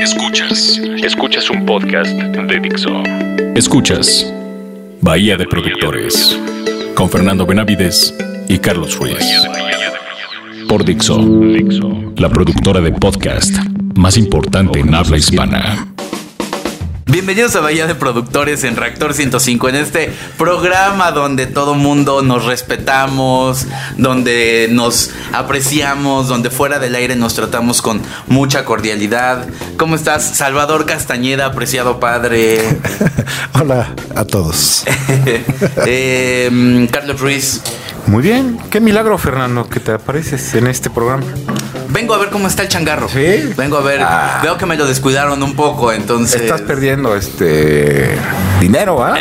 Escuchas. Escuchas un podcast de Dixo. Escuchas Bahía de Productores con Fernando Benavides y Carlos Ruiz. Por Dixo, la productora de podcast más importante en habla hispana. Bienvenidos a Bahía de Productores en Reactor 105, en este programa donde todo mundo nos respetamos, donde nos apreciamos, donde fuera del aire nos tratamos con mucha cordialidad. ¿Cómo estás, Salvador Castañeda, apreciado padre? Hola a todos. Eh, Carlos Ruiz. Muy bien, qué milagro Fernando que te apareces en este programa. Vengo a ver cómo está el changarro. ¿Sí? Vengo a ver. Ah. Veo que me lo descuidaron un poco, entonces. Estás perdiendo este dinero, ¿ah?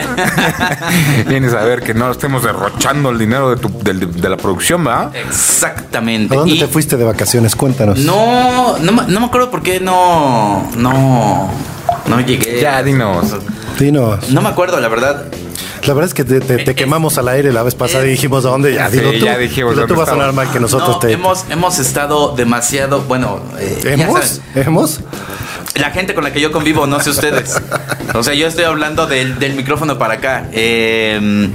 Vienes a ver que no estemos derrochando el dinero de, tu- del- de la producción, ¿verdad? Exactamente. ¿A dónde Y- te fuiste de vacaciones? Cuéntanos. No, no, me- no me acuerdo por qué no. No. No llegué. Ya, dinos. Dinos. No me acuerdo, la verdad. La verdad es que te, te- te quemamos al aire la vez pasada y dijimos a dónde. Ya, Sí, tú. ya dijimos Dilo tú vas a sonar mal que nosotros No, te. hemos, hemos estado demasiado. Bueno, eh, ¿Hemos? ¿Hemos? la gente con la que yo convivo, no sé ustedes. O sea, yo estoy hablando del, del micrófono para acá. Eh,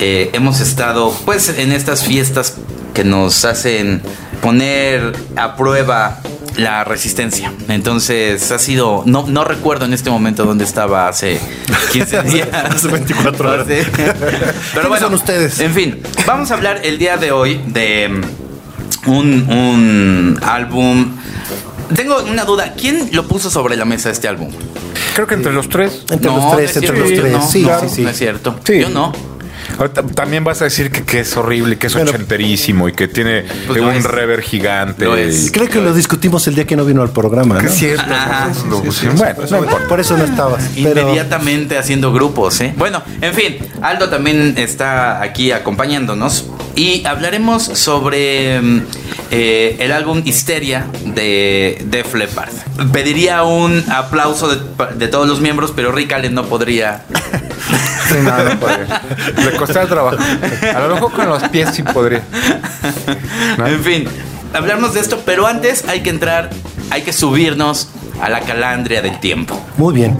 eh, hemos estado, pues, en estas fiestas que nos hacen poner a prueba la resistencia. Entonces, ha sido. No, no recuerdo en este momento dónde estaba hace 15 días. Hace 24 horas. Sí. Pero bueno, son ustedes? En fin, vamos a hablar el día de hoy de mm, un, un álbum. Tengo una duda. ¿Quién lo puso sobre la mesa este álbum? Creo que entre los tres. Entre No, los tres, es entre cierto. los tres. No, sí, no, sí, sí. No es cierto. Sí. Yo no. Ahorita También vas a decir que, que es horrible, que es Bueno. ochenterísimo y que tiene Pues un es. rever gigante. Es. Creo que lo discutimos el día que no vino al programa. ¿no? es cierto. Pusimos. Bueno, no importa. Por eso no estabas. Pero Inmediatamente haciendo grupos, ¿eh? Bueno, en fin, Aldo también está aquí acompañándonos y hablaremos sobre mm, eh, el álbum Histeria de Def Leppard. Pediría un aplauso de, de todos los miembros, pero Rick Allen no podría. Sí, no, no podría. Le costaba trabajo. A lo mejor con los pies sí podría. ¿No? En fin, hablarnos de esto, pero antes hay que entrar, hay que subirnos a la calandria del tiempo. Muy bien.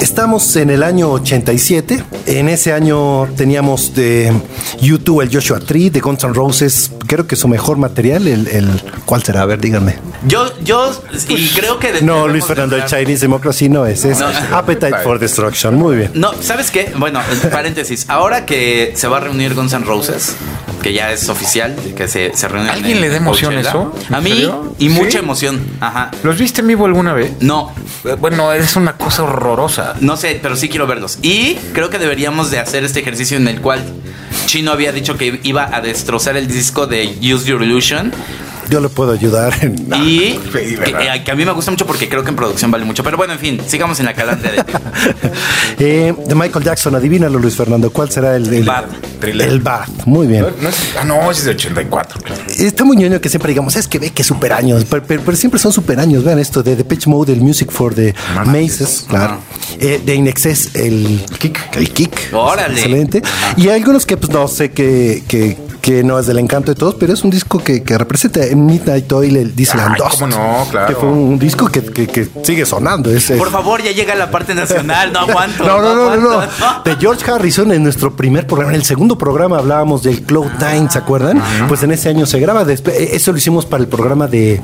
Estamos en el año 87. En ese año teníamos de YouTube el Joshua Tree, de Guns N' Roses, creo que su mejor material, el, el ¿cuál será? A ver, díganme. Yo, yo, y creo que... No, Luis Fernando, el Chinese Democracy no es, es No. Appetite for Destruction. Muy bien. No, ¿sabes qué? Bueno, paréntesis. Ahora que se va a reunir Guns N' Roses, que ya es oficial, que se, se reúnen. ¿Alguien en le da emoción Coachella. eso? ¿En A mí, serio? y mucha ¿Sí? emoción. Ajá. ¿Los viste en vivo alguna vez? No, Eh, Bueno, es una cosa horrorosa. no sé, pero sí quiero verlos. Y creo que deberíamos de hacer este ejercicio en el cual Chino había dicho que iba a destrozar el disco de Use Your Illusion. Yo le puedo ayudar. en- Y sí, que, ¿verdad? eh, que a mí me gusta mucho porque creo que en producción vale mucho. Pero bueno, en fin, sigamos en la calandria de. Eh, de Michael Jackson, adivínalo, Luis Fernando. ¿Cuál será el, el Bad. El Bad. Muy bien. No es- ah, no, es de 84. Está muy ñoño que siempre digamos, es que ve que super años, pero, pero- pero siempre son super años. Vean esto de The Pitch Mode, el Music for the Maces, claro. Eh, de Inexcess, el kick. El kick. Órale. Excelente. Y hay algunos que, pues, no sé que, que, que no es del encanto de todos, pero es un disco que, que representa en Midnight Oil, el Disneyland Ay, Dust. cómo no, claro. Que fue un disco que, que- que sigue sonando. Es, es- Por favor, ya llega la parte nacional. No aguanto. no, no, no, no, no. De George Harrison en nuestro primer programa, en el segundo programa hablábamos del Cloud Time, ¿se acuerdan? Pues en ese año se graba. después- eh, Eso lo hicimos para el programa de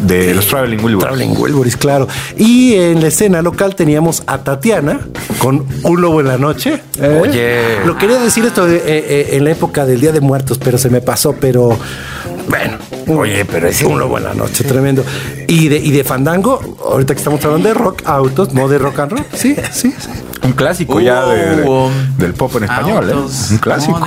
De los Traveling Wilburys. Traveling Wilburys, claro. Y en la escena local teníamos a Tatiana con Un Lobo en la Noche. ¿eh? Oye. Lo quería decir esto eh, eh, en la época del Día de Muertos, pero se me pasó, pero bueno. Oye, pero ese- Un Lobo en la Noche, tremendo. Y de, y de Fandango, ahorita que estamos hablando de rock, autos, no de rock and roll. Sí, sí, sí. Un clásico ya de- de- del pop en español, autos, ¿eh? Un clásico.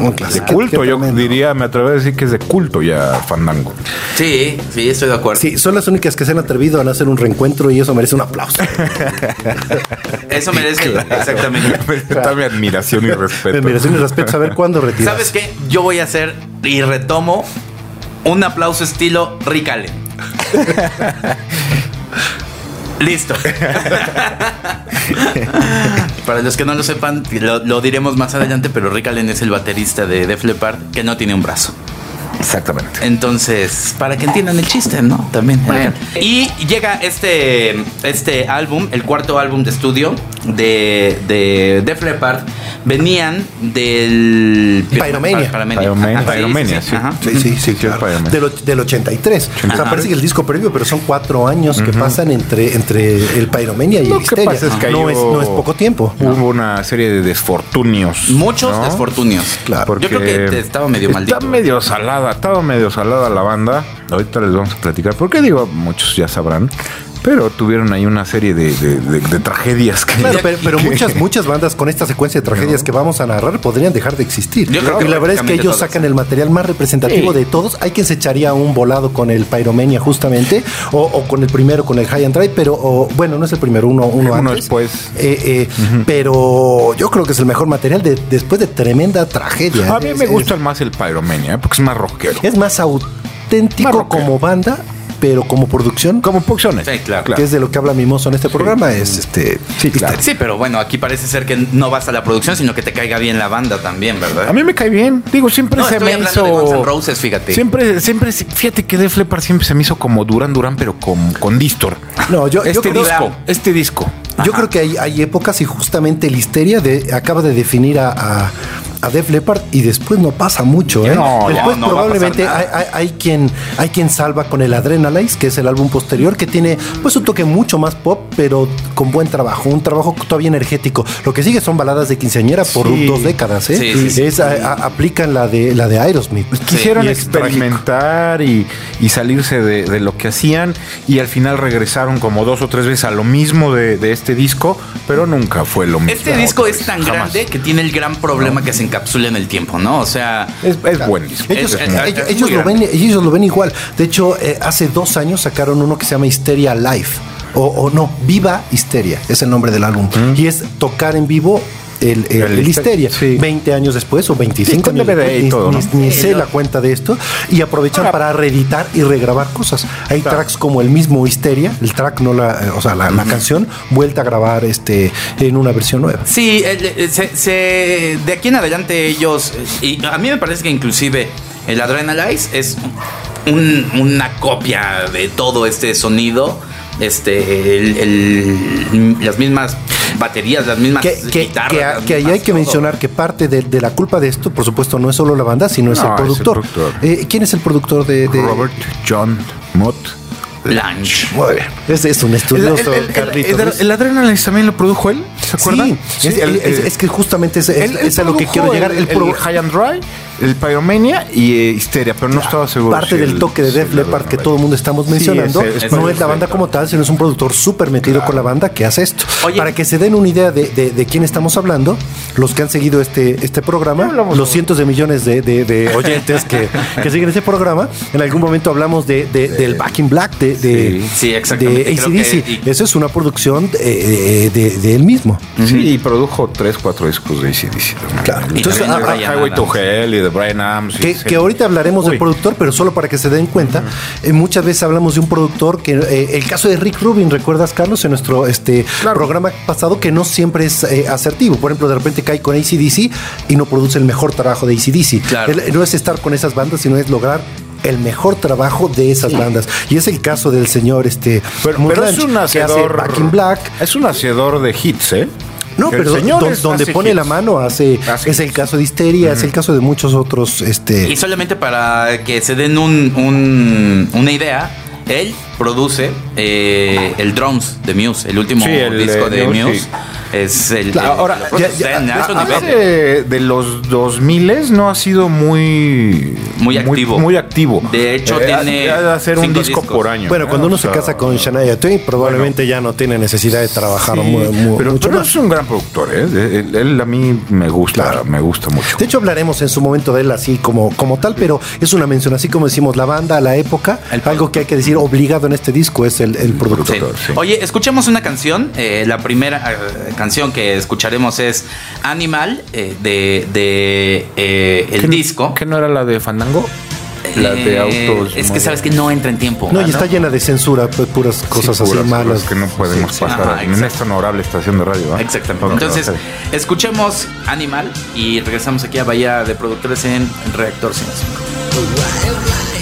Un clásico. De culto, yo diría, me atrevo a decir que es de culto ya Fandango. Sí, sí, estoy de acuerdo. Sí, son las únicas que se han atrevido a hacer un reencuentro y eso merece un aplauso. Eso merece exactamente. Está mi admiración y respeto. Admiración y respeto. A ver cuándo retiras. ¿Sabes qué? Yo voy a hacer y retomo un aplauso estilo Rick Allen. Listo. Para los que no lo sepan, lo, lo diremos más adelante, pero Rick Allen es el baterista de Def Leppard que no tiene un brazo. Exactamente. Entonces, para que entiendan el chiste, ¿no? También. Y llega este, este álbum, el cuarto álbum de estudio de, de Def Leppard. Venían del... Pyromania. Pyromania, Ajá, sí, Pyromania, sí, sí. ajá. Sí, claro. Del, del 83. O sea, Ajá. parece que el disco previo, pero son cuatro años que pasan entre, entre el Pyromania y Lo el que pasa es que no, es, no es poco tiempo. Hubo una serie de desfortunios. Muchos ¿no? desfortunios. Claro. Yo creo que te- estaba medio está maldito. medio salada, estaba medio salada la banda. Ahorita les vamos a platicar. Porque digo, muchos ya sabrán. Pero tuvieron ahí una serie de, de- de- de tragedias que. Claro, pero, pero muchas, muchas bandas con esta secuencia de tragedias que vamos a narrar podrían dejar de existir. Yo creo que y la verdad es que ellos todas. sacan el material más representativo Sí. de todos. Hay quien se echaría un volado con el Pyromania justamente, o, o con el primero, con el High and Dry, pero o, bueno, no es el primero, uno, uno, Uno antes. después. Eh, eh, Pero yo creo que es el mejor material de- después de tremenda tragedia. A mí Es- me es- gusta más el Pyromania, porque es más rockero. Es más auténtico Más rockero. como banda, pero como producción, Como Puxones. Sí, claro. que es de lo que habla Mimoso en este programa, es este. Sí, claro. Sí, pero bueno, aquí parece ser que no basta la producción, sino que te caiga bien la banda también, ¿verdad? A mí me cae bien. Digo, siempre no, se estoy me hizo. de Guns N' Roses, fíjate. Siempre, siempre, fíjate que Def Leppard siempre se me hizo como Duran Duran, pero con, con Distor. No, yo, yo este creo- disco, este disco. Yo creo que hay, hay épocas y justamente el histeria de, acaba de definir a, a, a Def Leppard y después no pasa mucho. ¿eh? No, después no, no va a probablemente hay, hay- hay quien, hay quien salva con el Adrenalize, que es el álbum posterior, que tiene pues un toque mucho más pop, pero con buen trabajo, un trabajo todavía energético. Lo que sigue son baladas de quinceañera por Sí. dos décadas. ¿eh? Sí, sí, sí. Es, a- a- aplican la de, la de Aerosmith. Quisieron Y experimentar y, y salirse de, de lo que hacían y al final regresaron como dos o tres veces a lo mismo de, de este disco, pero nunca fue lo mismo. Este disco es tan jamás. grande que tiene el gran problema que se encapsula en el tiempo, ¿no? O sea, Es, es buen disco. Ellos, Es- lo ven, ellos lo ven igual. De hecho, eh, hace dos años sacaron uno que se llama Histeria Live. O, o no, Viva Histeria, es el nombre del álbum. Y es tocar en vivo el, el- El el Histeria, sí. 20 años después o 25 Está en años DVD después, y ni- ni, ni sé la cuenta de esto. Y aprovechan para reeditar y regrabar cosas. Hay tracks como el mismo Histeria, el track, no la, eh, o sea, la, la canción, vuelta a grabar este en una versión nueva. sí, el- el- se- se- de aquí en adelante ellos, y a mí me parece que inclusive el Adrenalize es un- una copia de todo este sonido. Este, el- el- las mismas baterías, las mismas Que, que, guitarras. que- las que mismas hay que todo. mencionar que parte de, de la culpa de esto, por supuesto, no es solo la banda, sino es el es el productor. Eh, ¿Quién es el productor de, de- Robert John Mott. Lange. Muy bien. Es, es un estudioso, el, el, Carlitos. el- también lo produjo él, ¿se acuerdan? Sí, es, es- es que justamente es, es- Él- él es a lo que quiero llegar. El, El pro- el High and Dry, el Pyromania y eh, Histeria, pero no estaba seguro. parte si del el- toque de si Def Leppard que todo el mundo estamos Sí, mencionando ese- ese no es la banda como tal, sino es un productor súper metido con la banda que hace esto. Oye. Para que se den una idea de, de- de quién estamos hablando, los que han seguido este, este programa, los cientos de millones de, de- de oyentes que, que siguen este programa, en algún momento hablamos de, de- del Back in Black de, de, Sí, sí, AC/DC. Eso es una producción eh, de, de él mismo. Sí, y produjo tres, cuatro discos de ACDC también. Claro. Y Entonces, ah, Highway to. Hell y de Brian Adams. Que, ahorita hablaremos del productor, pero solo para que se den cuenta, eh, muchas veces hablamos de un productor que eh, el caso de Rick Rubin, ¿recuerdas, Carlos, en nuestro este Claro. programa pasado que no siempre es eh, asertivo? Por ejemplo, de repente cae con ACDC y no produce el mejor trabajo de ACDC. Claro. No es estar con esas bandas, sino es lograr el mejor trabajo de esas bandas. Y es el caso del señor este Pero, es un que hace hacedor. Back in Black. Es un hacedor de hits, ¿eh? No, El pero don- donde pone hits. la mano hace, Hace es el caso de Histeria, es el caso de muchos otros este Y solamente para que se den un, un- una idea, él produce eh, el Drums de Muse, el último Sí, el de disco de Muse, Muse. sí. Es el. Claro, el- ahora, ya- produce ya- en alto ah, nivel. de, de los 2000 no ha sido muy Muy activo. muy, activo. De hecho, Eh, tiene ha de hacer un disco discos. por año Bueno, cuando uno O se casa con Shania Twain, probablemente ya no tiene necesidad de trabajar sí, mu- mu- pero, mucho pero más. es un gran productor ¿eh? él, él a mí me gusta me gusta mucho De hecho, hablaremos en su momento de él así como, como tal, pero es una mención, así como decimos la banda, la época, El algo que hay que decir obligado en este disco es el, el productor. Sí. sí. Oye, escuchemos una canción. eh, la primera eh, canción que escucharemos es Animal eh, de, de eh, el ¿Qué- disco. ¿qué no era la de Fandango? la de Eh, autos Es que sabes que no entra en tiempo. No, y está llena de censura, pues, puras Sí, cosas así puras malas. que no podemos Sí, sí. pasar Ajá, en esta honorable estación de radio. Exactamente. Entonces, escuchemos Animal y regresamos aquí a Bahía de Productores en Reactor 105.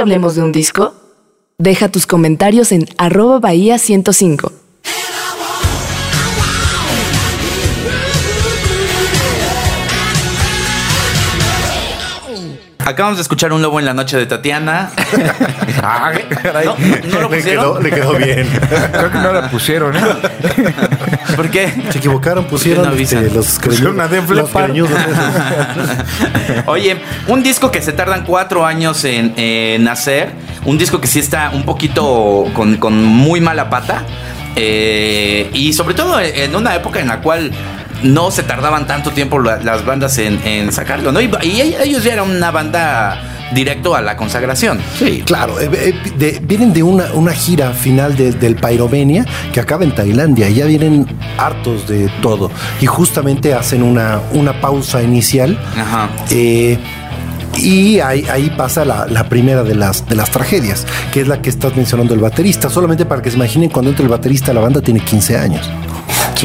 Hablemos de un disco? Deja tus comentarios en arroba bahía 105. Acabamos de escuchar Un Lobo en la Noche de Tatiana. Ah, caray. ¿No, no lo Le quedó, pusieron? le quedó bien. Creo que no la pusieron, ¿eh? ¿Por qué? Se equivocaron, pusieron no este, los greñudos. Oye, un disco que se tardan cuatro años en, en hacer, un disco que sí está un poquito con, con muy mala pata, eh, y sobre todo en una época en la cual no se tardaban tanto tiempo la- las bandas en, en sacarlo, ¿no? Y, y ellos ya eran una banda directo a la consagración. Sí. Claro, eh, eh, de- vienen de una, una gira final de- del Pyromania que acaba en Tailandia y ya vienen hartos de todo. Y justamente hacen una, una pausa inicial. Ajá. eh, y ahí, ahí pasa la, la primera de las, de las tragedias, que es la que estás mencionando el baterista. Solamente para que se imaginen, cuando entra el baterista, la banda tiene 15 años.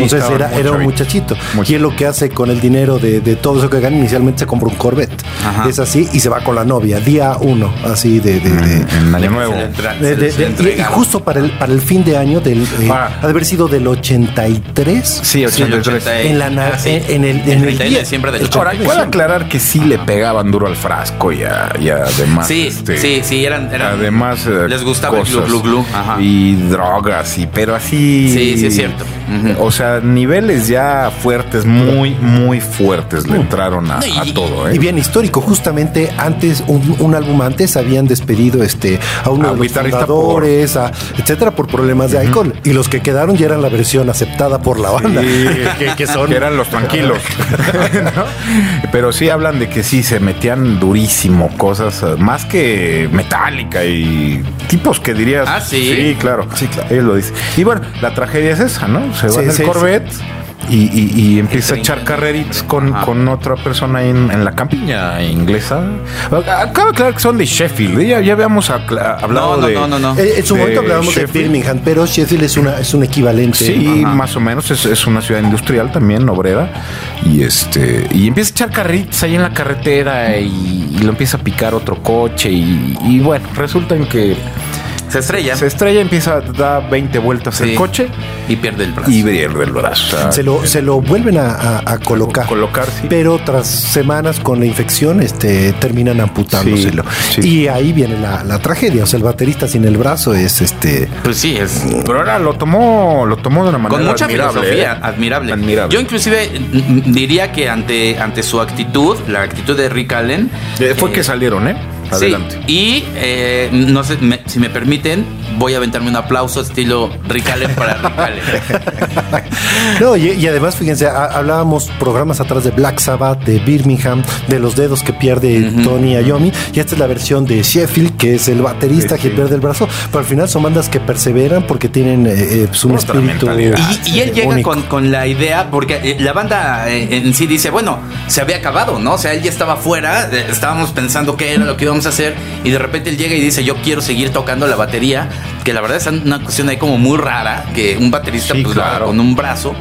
Entonces era, era un muchachito. Muy y lo que hace con el dinero de, de todo eso que gana, inicialmente se compra un Corvette. Ajá. Es así, y se va con la novia, día uno, así de... de- de- En Año Nuevo. De- de- de- y- justo para el, para el fin de año del... eh, Ah. ha de haber sido del 83. Sí, Sí, el 83. 80 En la ah, sí. en- en el- en El el 31 de día- diciembre del el Ahora, 80. puedo aclarar que sí le pegaban duro al frasco y, a- y además. Sí, este, sí, sí, eran- eran- además. eh, les gustaba el cosas glu, glu, glu, ajá. Y drogas, y, pero así. Sí, sí, es cierto. O sea, niveles ya fuertes, muy, muy fuertes le entraron a, todo, ¿eh? Y bien histórico, justamente antes, un, un álbum antes, habían despedido este a uno A de los a- etcétera, por problemas de alcohol. Y los que quedaron ya eran la versión aceptada por la banda. Sí, que, que son que eran los tranquilos. ¿no? Pero sí hablan de que sí se metían durísimo cosas eh, más que metálica y tipos que dirías. Ah, sí. Sí, claro. Sí, claro. Ellos lo dicen. Y bueno, la tragedia es esa, ¿no? Se va Sí, en el sí, Corvette. Y, y- y empieza a echar carreritas con, con otra persona en, en la campiña inglesa. Acaba de aclarar que son de Sheffield. ¿eh? Ya, ya habíamos hablado No, no, de. no, no, no. Eh, en su momento hablábamos de Sheffield. Birmingham, pero Sheffield es una es un equivalente. Sí, Ajá. más o menos. Es, es una ciudad industrial también, obrera. Y este. Y empieza a echar carritos ahí en la carretera y, y lo empieza a picar otro coche. Y, y bueno, resulta en que Se estrella se estrella, empieza a dar 20 vueltas el coche y pierde el brazo. y pierde el brazo. O sea, Se lo, se lo vuelven a, a- a colocar. Colocar, sí. Pero tras semanas con la infección, este, terminan amputándoselo. Sí, sí. Y ahí viene la, la tragedia. O sea, el baterista sin el brazo es este. Pues sí, es Pero ahora lo tomó, lo tomó de una manera con mucha admirable. filosofía, ¿eh? admirable. Admirable. Yo inclusive diría que ante, ante su actitud, la actitud de Rick Allen, Eh, Fue eh, que salieron, ¿eh? Adelante. Sí, y eh, no sé, me- si me permiten, voy a aventarme un aplauso estilo Rick Allen para Rick Allen. No, y, y además, fíjense, ha- hablábamos programas atrás de Black Sabbath, de Birmingham, de los dedos que pierde Tony Iommi, y esta es la versión de Sheffield, que es el baterista Sí, que sí. pierde el brazo, pero al final son bandas que perseveran porque tienen eh, eh, pues, un Otra espíritu. Y, y él llega con, con la idea, porque eh, la banda eh, en sí dice, bueno, se había acabado, ¿no? O sea, él ya estaba fuera, estábamos pensando qué era lo que íbamos a hacer, y de repente él llega y dice, yo quiero seguir tocando la batería, que la verdad es una cuestión ahí como muy rara, que un baterista Sí, pues, claro. con un brazo.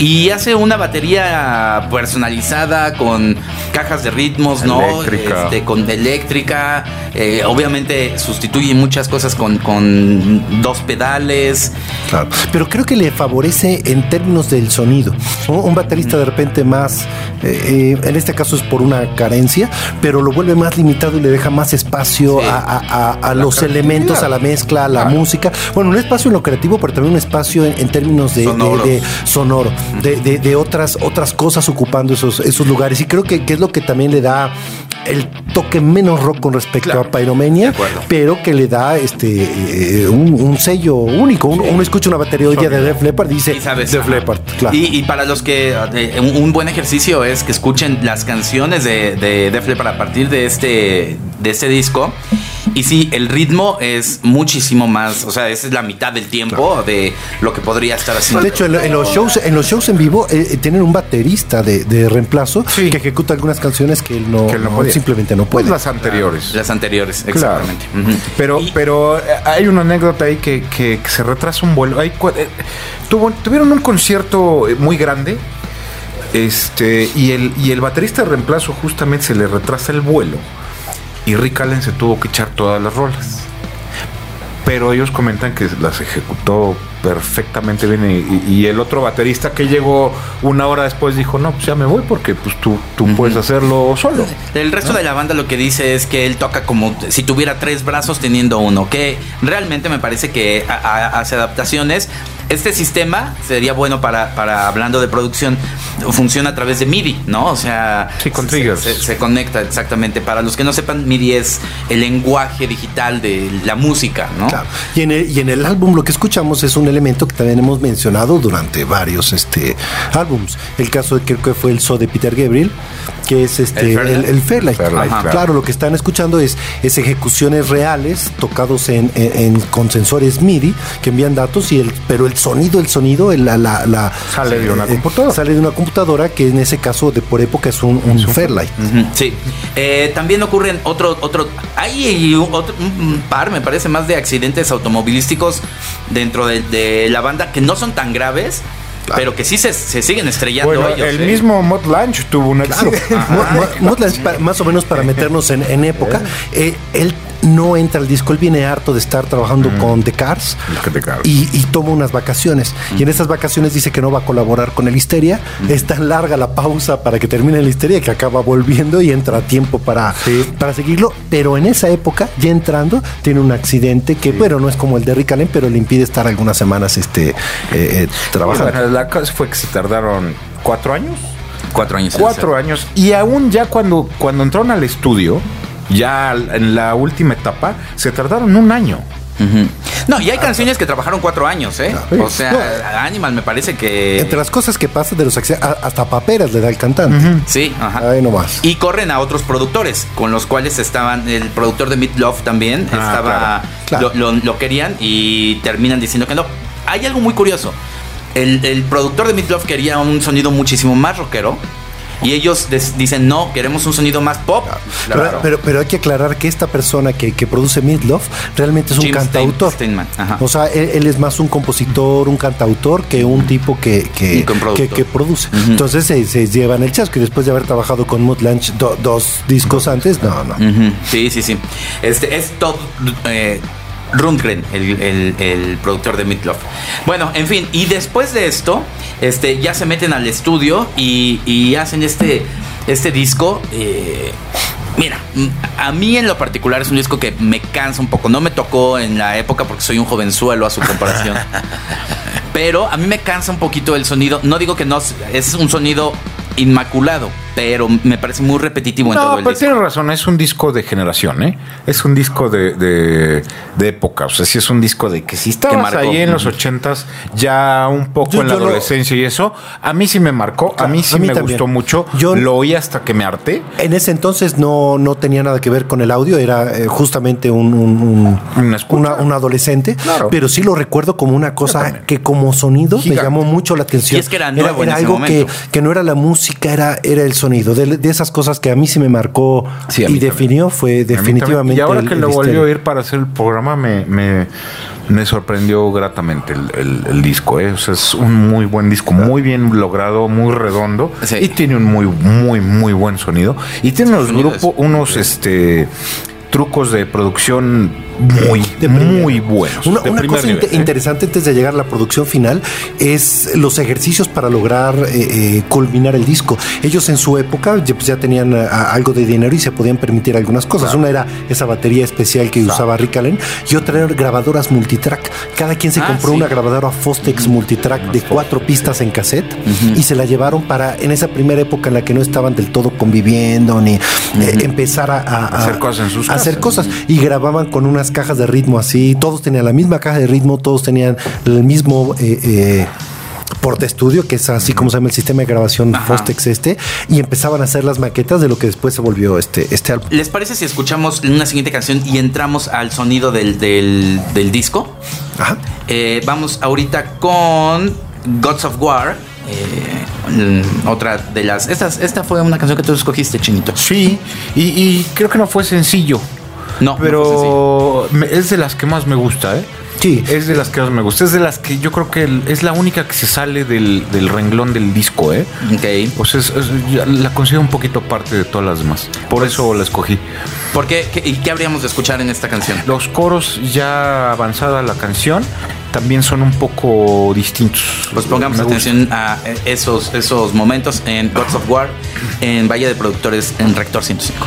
Y hace una batería personalizada con cajas de ritmos, ¿no? Eléctrica. Este, con eléctrica. eh, obviamente sustituye muchas cosas con, con dos pedales. Claro. Pero creo que le favorece en términos del sonido. ¿no? Un baterista de repente más, eh, eh, en este caso es por una carencia, pero lo vuelve más limitado y le deja más espacio Sí. a, a- a- a los elementos, a la mezcla, a la Claro. música. Bueno, un espacio en lo creativo, pero también un espacio en, en términos de de- Sonoros. de, sonoro, de, de- de otras, otras cosas ocupando esos, esos lugares. Y creo que, que es lo que también le da el toque menos rock con respecto Claro. a Pyromania, pero que le da este eh, un, un sello único. Uno, uno escucha una batería hoy día de Def Leppard y dice Y sabes, Def. Leppard, claro. Y, y para los que eh, un, un buen ejercicio es que escuchen las canciones de, de Def Leppard a partir de este de este disco. Y sí, el ritmo es muchísimo más, o sea, esa es la mitad del tiempo de lo que podría estar haciendo. de hecho, en, lo- en los shows, en los shows en vivo eh, eh, tienen un baterista de, de reemplazo Sí. que ejecuta algunas canciones que él no, Que él no no- podía. simplemente no Pues puede. las anteriores. las anteriores, Claro. exactamente. Pero, Y- pero eh, hay una anécdota ahí que, que- que se retrasa un vuelo. Hay eh, tuvo- tuvieron un concierto eh, muy grande. Este, y el, y el baterista de reemplazo justamente se le retrasa el vuelo. Y Rick Allen se tuvo que echar todas las rolas. Pero ellos comentan que las ejecutó perfectamente bien. Y, y el otro baterista que llegó una hora después dijo: No, pues ya me voy porque pues tú, tú puedes hacerlo solo. El resto de la banda lo que dice es que él toca como si tuviera tres brazos teniendo uno, que realmente me parece que hace adaptaciones. Este sistema sería bueno para, para hablando de producción, funciona a través de MIDI, ¿no? O sea, Sí, con se- triggers. Se, se conecta exactamente. Para los que no sepan, MIDI es el lenguaje digital de la música, ¿no? Claro. Y en, el, y en el álbum lo que escuchamos es un elemento que también hemos mencionado durante varios este, álbums. El caso de creo que fue el So de Peter Gabriel, que es este El Fairlight. el, el Fairlight. Fairlight, Ajá. claro. claro. lo que están escuchando es, es ejecuciones reales tocados en, en- en- con sensores MIDI que envían datos y el pero el sonido, el sonido, el- la, la, la- Sale de una eh, computadora. Sale de una computadora que en ese caso de por época es un, un Fairlight. Sí. Eh, también ocurren otro, otro, hay un, otro- un- un par, me parece, más de accidentes automovilísticos dentro de, de la banda que no son tan graves, pero que sí se, se siguen estrellando Bueno, ellos. el ¿eh? mismo Mod Lunch tuvo un Claro, accidente. Mo- Mo- Motley, pa- más o menos para meternos en, en época, eh, él no entra al disco, él viene harto de estar trabajando con The Cars The Cars. y, y toma unas vacaciones. Y en esas vacaciones dice que no va a colaborar con el Histeria. Es tan larga la pausa para que termine el Histeria que acaba volviendo y entra a tiempo para, para seguirlo. Pero en esa época, ya entrando, tiene un accidente que, bueno, no es como el de Rick Allen, pero le impide estar algunas semanas este, eh, eh, trabajando. Bueno, la cosa fue que se tardaron cuatro años. Cuatro años. Cuatro años. Y aún ya cuando, cuando entraron al estudio, ya en la última etapa, se tardaron un año. No, y hay canciones que trabajaron cuatro años, ¿eh? O sea, Animal me parece que. Entre las cosas que pasan de los hasta paperas le da el cantante. Sí, ajá. Ahí nomás. Y corren a otros productores, con los cuales estaban, el productor de Meat Love también Ah, estaba, claro, claro. Lo, lo- lo querían y terminan diciendo que no. Hay algo muy curioso. El, el productor de Meat Love quería un sonido muchísimo más rockero. Y ellos des- dicen, no, queremos un sonido más pop. Pero, pero, pero hay que aclarar que esta persona que, que produce Midlove realmente es un Jim cantautor. Stein-. O sea, él, él es más un compositor, un cantautor que un tipo que, que, que, que produce. Entonces se, se llevan el chasco y después de haber trabajado con Mood Lunch do- dos discos antes, no, no. Sí, sí, sí. Este es Todd eh, Rundgren, el, el- el productor de Meat Love. Bueno, en fin, y después de esto, este, ya se meten al estudio y, y hacen este, este disco. eh, mira, a mí en lo particular es un disco que me cansa un poco. No me tocó en la época porque soy un jovenzuelo a su comparación. Pero a mí me cansa un poquito el sonido. No digo que no, es un sonido inmaculado, pero me parece muy repetitivo en No, todo el pero disco. tienes razón, es un disco de generación, ¿eh? Es un disco de, de, de época. O sea, sí es un disco de que si estabas marcó. ahí en los ochentas, ya un poco Yo- en la lo- adolescencia y eso, a mí sí me marcó, a mí sí a mí me también. gustó mucho. Yo- lo oí hasta que me harté. En ese entonces no, no tenía nada que ver con el audio, era eh, justamente un, un- un- Una escucha. una- un adolescente, Claro. pero sí lo recuerdo como una cosa que como sonido me llamó mucho la atención. Y es que era nuevo en ese algo que, que no era la música, era, era el sonido. De, de esas cosas que a mí sí me marcó Sí, y también. definió fue definitivamente. Y ahora el- que el lo volví a oír para hacer el programa, me, me, me sorprendió gratamente el, el- el disco. ¿eh? O sea, es un muy buen disco, muy bien logrado, muy redondo. Sí. Y tiene un muy, muy, muy buen sonido. Y tiene unos grupos, unos este trucos de producción muy, De muy buenos. Una, de una primer cosa nivel, ¿eh? interesante antes de llegar a la producción final es los ejercicios para lograr eh, eh, culminar el disco. Ellos en su época ya, pues, ya tenían algo de dinero y se podían permitir algunas cosas. Una era esa batería especial que usaba Rick Allen y otra era grabadoras multitrack. Cada quien se Ah, compró sí. una grabadora Fostex multitrack de cuatro pistas en cassette y se la llevaron para en esa primera época en la que no estaban del todo conviviendo ni eh, empezar a, Hacer cosas en sus hacer cosas y grababan con unas cajas de ritmo así. Todos tenían la misma caja de ritmo, todos tenían el mismo eh, eh, porte estudio, que es así como se llama el sistema de grabación Ajá. Fostex este, y empezaban a hacer las maquetas de lo que después se volvió este, este álbum. ¿Les parece si escuchamos una siguiente canción y entramos al sonido del, del- del disco? Ajá. Eh, vamos ahorita con Gods of War. eh, mm, otra de las. Estas, esta fue una canción que tú escogiste, Chinito. Sí, y, y creo que no fue sencillo. No, pero es de las que más me gusta, ¿eh? Sí. Es de las que más me gusta. Es de las que yo creo que es la única que se sale del, del renglón del disco, ¿eh? Ok. O sea, es- es- ya la considero un poquito parte de todas las demás. Por eso la escogí. ¿Por qué? ¿Qué- ¿Y qué habríamos de escuchar en esta canción? Los coros ya avanzada la canción también son un poco distintos. Pues pongamos Me gusta. atención a esos, esos momentos en Gods of War, en Valle de Productores, en Rector 105.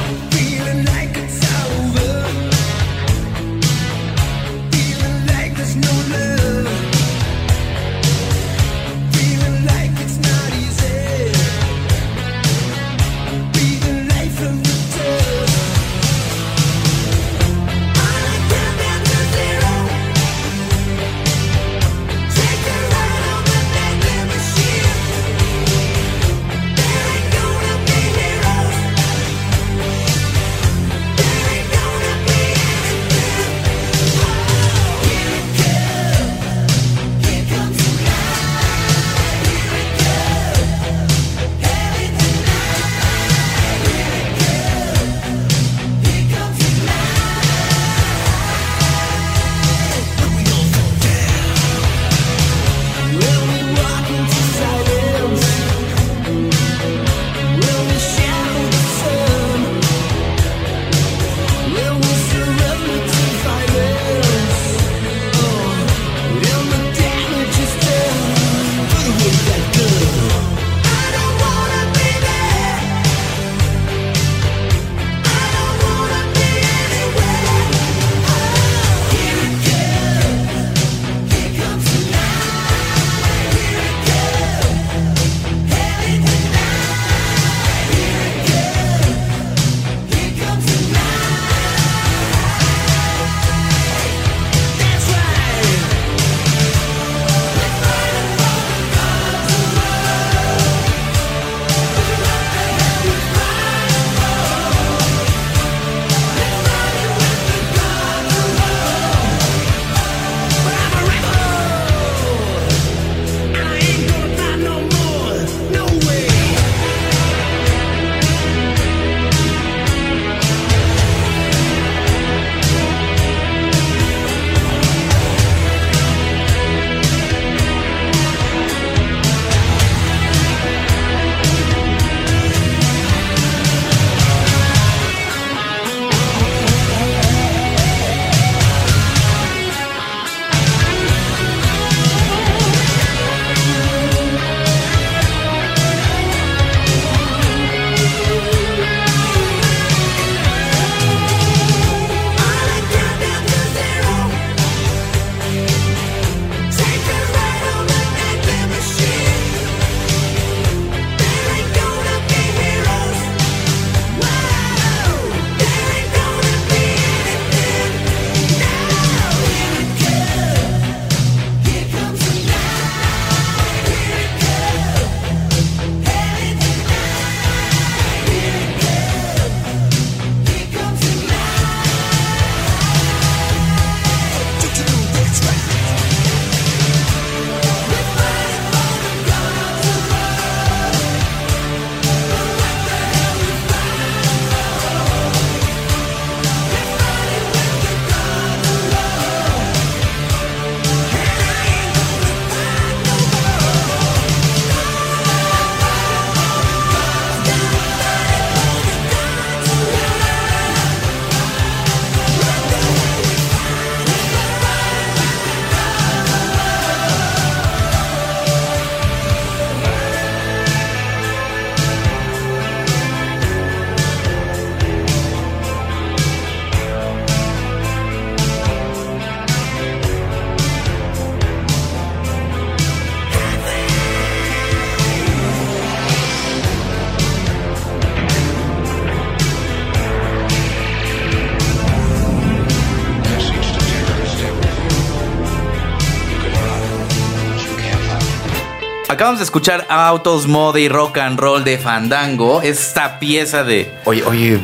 Acabamos de escuchar Autos, Mode y Rock and Roll de Fandango. Esta pieza de. Oye, oye,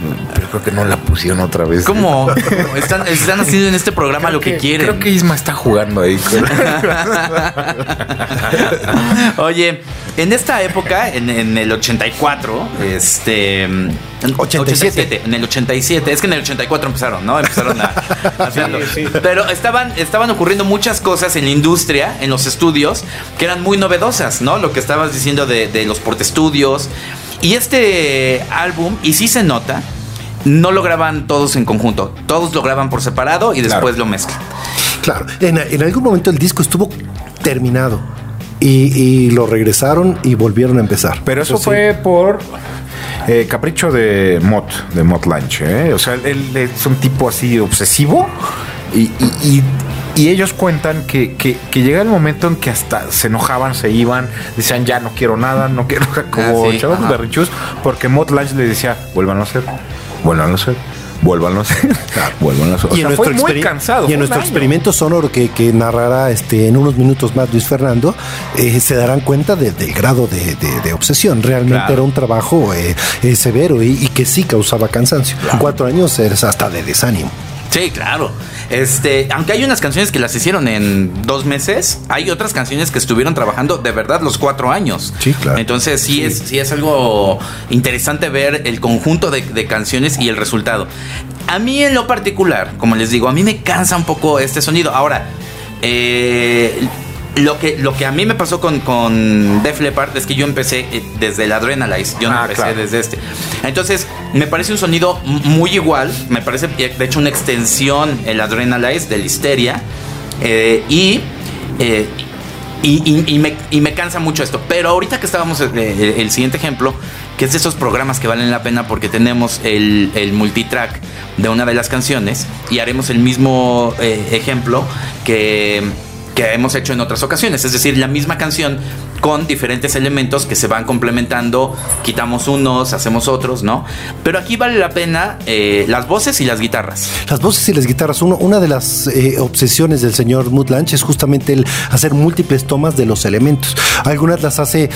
creo que no la pusieron otra vez. ¿Cómo? Están, están haciendo en este programa lo que, quieren. Creo que Isma está jugando ahí. Oye, en esta época, en, en el 84, este. en 87. En el 87, es que en el 84 empezaron, ¿no? Empezaron a, a hacerlo. Pero estaban, estaban ocurriendo muchas cosas en la industria, en los estudios, que eran muy novedosas, ¿no? Lo que estabas diciendo de, de los portestudios. Y este álbum, y sí se nota, no lo graban todos en conjunto. Todos lo graban por separado y después lo mezclan. Claro, en, en algún momento el disco estuvo terminado y, y lo regresaron y volvieron a empezar. Pero eso fue por eh, capricho de Mott, de Mott Lange. ¿eh? O sea, él es un tipo así obsesivo y, y- y- y ellos cuentan que, que, que llega el momento en que hasta se enojaban, se iban, decían ya no quiero nada, no quiero como Ah, sí, chavos ajá. berrichus, porque Mott Lange le decía, vuelvan a hacer, vuelvan a hacer, vuelvan a hacer, vuelvan a hacer. O sea, fue muy experi- cansado. Y en nuestro año. experimento sonoro que, que narrará este, en unos minutos más Luis Fernando, eh, se darán cuenta de- del grado de, de- de obsesión. Realmente Claro. era un trabajo eh, eh, severo y, y que sí causaba cansancio. Cuatro años es hasta de desánimo. Sí, claro. Este, aunque hay unas canciones que las hicieron en dos meses, hay otras canciones que estuvieron trabajando de verdad los cuatro años. Sí, claro. Entonces sí, Es, sí es algo interesante ver el conjunto de, de canciones y el resultado. A mí en lo particular, como les digo, a mí me cansa un poco este sonido. Ahora, eh, lo que, lo que a mí me pasó con, con Def Leppard es que yo empecé eh, desde el Adrenalize, yo no Ah, empecé claro. desde este. Entonces, me parece un sonido muy igual, me parece eh, de hecho una extensión el Adrenalize del Histeria eh, y, eh, y, y- y me, y me cansa mucho esto. Pero ahorita que estábamos, eh, eh, el siguiente ejemplo, que es de esos programas que valen la pena porque tenemos el, el multitrack de una de las canciones y haremos el mismo ejemplo que que hemos hecho en otras ocasiones. Es decir, la misma canción con diferentes elementos que se van complementando, quitamos unos, hacemos otros, ¿no? Pero aquí vale la pena eh, las voces y las guitarras. Las voces y las guitarras, uno- una de las eh, obsesiones del señor Mutlanch es justamente el hacer múltiples tomas de los elementos. Algunas las hace,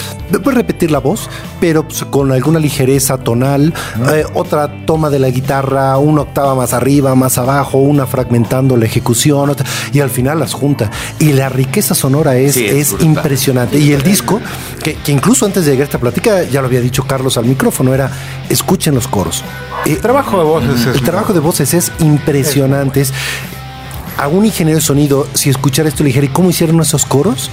puede repetir la voz, pero pues, con alguna ligereza tonal. Eh, otra toma de la guitarra, una octava más arriba, más abajo, una fragmentando la ejecución, otra- y al final las junta. Y la riqueza sonora es, Sí, es es impresionante. Y el disco, que, que incluso antes de llegar a esta plática, ya lo había dicho Carlos al micrófono, era escuchen los coros. Eh, El trabajo de voces es el trabajo de voces es impresionante. Es- a un ingeniero de sonido, si escuchara esto, le dijera, ¿y cómo hicieron esos coros?